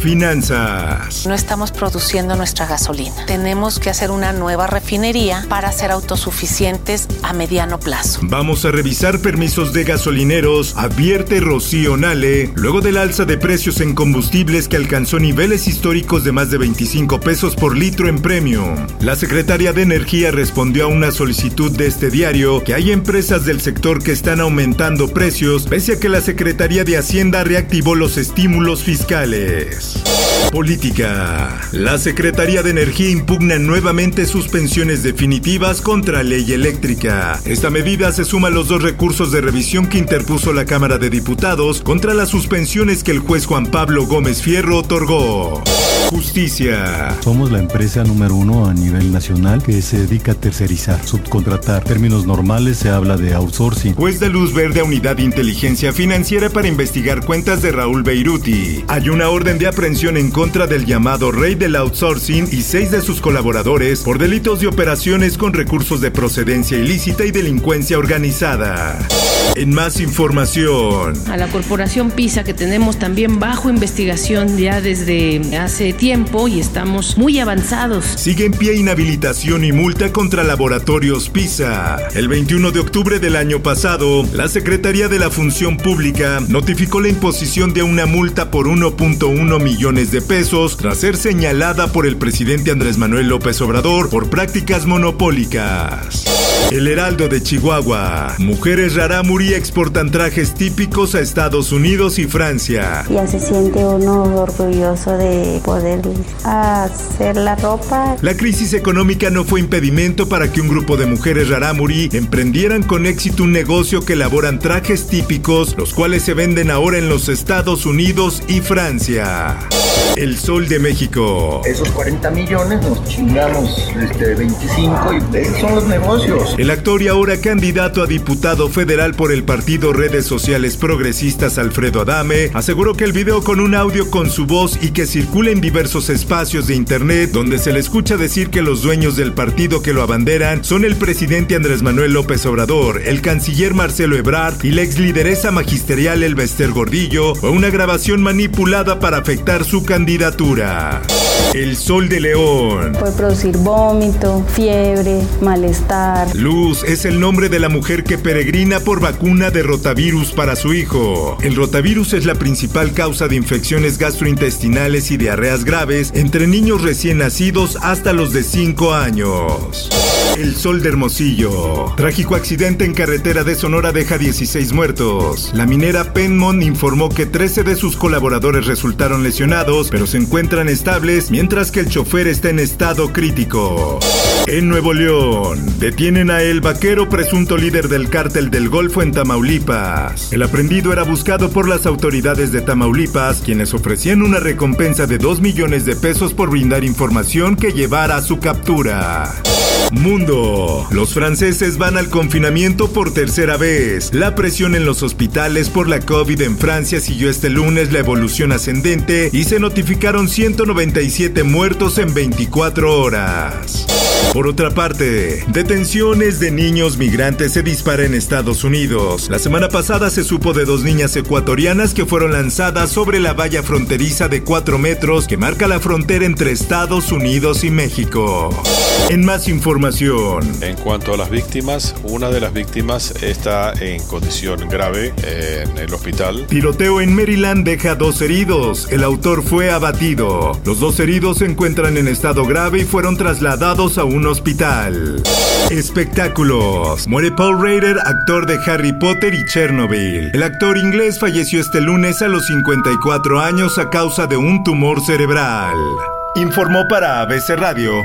Finanzas. No estamos produciendo nuestra gasolina. Tenemos que hacer una nueva refinería para ser autosuficientes a mediano plazo. Vamos a revisar permisos de gasolineros, advierte Rocío Nale, luego del alza de precios en combustibles que alcanzó niveles históricos de más de 25 pesos por litro en premium. La secretaria de Energía respondió a una solicitud de este diario que hay empresas del sector que están aumentando precios pese a que la Secretaría de Hacienda reactivó los estímulos fiscales. Política. La Secretaría de Energía impugna nuevamente suspensiones definitivas contra ley eléctrica. Esta medida se suma a los dos recursos de revisión que interpuso la Cámara de Diputados contra las suspensiones que el juez Juan Pablo Gómez Fierro otorgó. Justicia. Somos la empresa número uno a nivel nacional que se dedica a tercerizar, subcontratar. Términos normales se habla de outsourcing. Juez de luz verde a Unidad de Inteligencia Financiera para investigar cuentas de Raúl Beiruti. Hay una orden de en contra del llamado rey del outsourcing y seis de sus colaboradores por delitos de operaciones con recursos de procedencia ilícita y delincuencia organizada. En más información. A la corporación PISA que tenemos también bajo investigación ya desde hace tiempo y estamos muy avanzados. Sigue en pie inhabilitación y multa contra laboratorios PISA. El 21 de octubre del año pasado, la Secretaría de la Función Pública notificó la imposición de una multa por 1.1 millones de pesos tras ser señalada por el presidente Andrés Manuel López Obrador por prácticas monopólicas. El Heraldo de Chihuahua. Mujeres Raramuri exportan trajes típicos a Estados Unidos y Francia. Ya se siente uno orgulloso de poder hacer la ropa. La crisis económica no fue impedimento para que un grupo de mujeres Raramuri emprendieran con éxito un negocio que elaboran trajes típicos, los cuales se venden ahora en los Estados Unidos y Francia. El Sol de México. Esos 40 millones nos chingamos este, 25 y esos son los negocios. El actor y ahora candidato a diputado federal por el partido Redes Sociales Progresistas Alfredo Adame aseguró que el video con un audio con su voz y que circula en diversos espacios de internet donde se le escucha decir que los dueños del partido que lo abanderan son el presidente Andrés Manuel López Obrador, el canciller Marcelo Ebrard y la ex lideresa magisterial Elbester Gordillo fue una grabación manipulada para afectar su candidatura. El Sol de León. Puede producir vómito, fiebre, malestar. Luz es el nombre de la mujer que peregrina por vacuna de rotavirus para su hijo. El rotavirus es la principal causa de infecciones gastrointestinales y diarreas graves entre niños recién nacidos hasta los de 5 años. El Sol de Hermosillo. Trágico accidente en carretera de Sonora deja 16 muertos. La minera Penmon informó que 13 de sus colaboradores resultaron lesionados, pero se encuentran estables mientras que el chofer está en estado crítico. En Nuevo León, detienen a El Vaquero, presunto líder del cártel del Golfo en Tamaulipas. El aprendido era buscado por las autoridades de Tamaulipas, quienes ofrecían una recompensa de 2 millones de pesos por brindar información que llevara a su captura. Mundo. Los franceses van al confinamiento por tercera vez. La presión en los hospitales por la COVID en Francia siguió este lunes la evolución ascendente y se notificaron 197 muertos en 24 horas. Por otra parte, detenciones de niños migrantes se disparan en Estados Unidos. La semana pasada se supo de dos niñas ecuatorianas que fueron lanzadas sobre la valla fronteriza de 4 metros que marca la frontera entre Estados Unidos y México. En más información. En cuanto a las víctimas, una de las víctimas está en condición grave en el hospital. Tiroteo en Maryland deja dos heridos. El autor fue abatido. Los dos heridos se encuentran en estado grave y fueron trasladados a un hospital. Espectáculos. Muere Paul Rader, actor de Harry Potter y Chernobyl. El actor inglés falleció este lunes a los 54 años a causa de un tumor cerebral. Informó para ABC Radio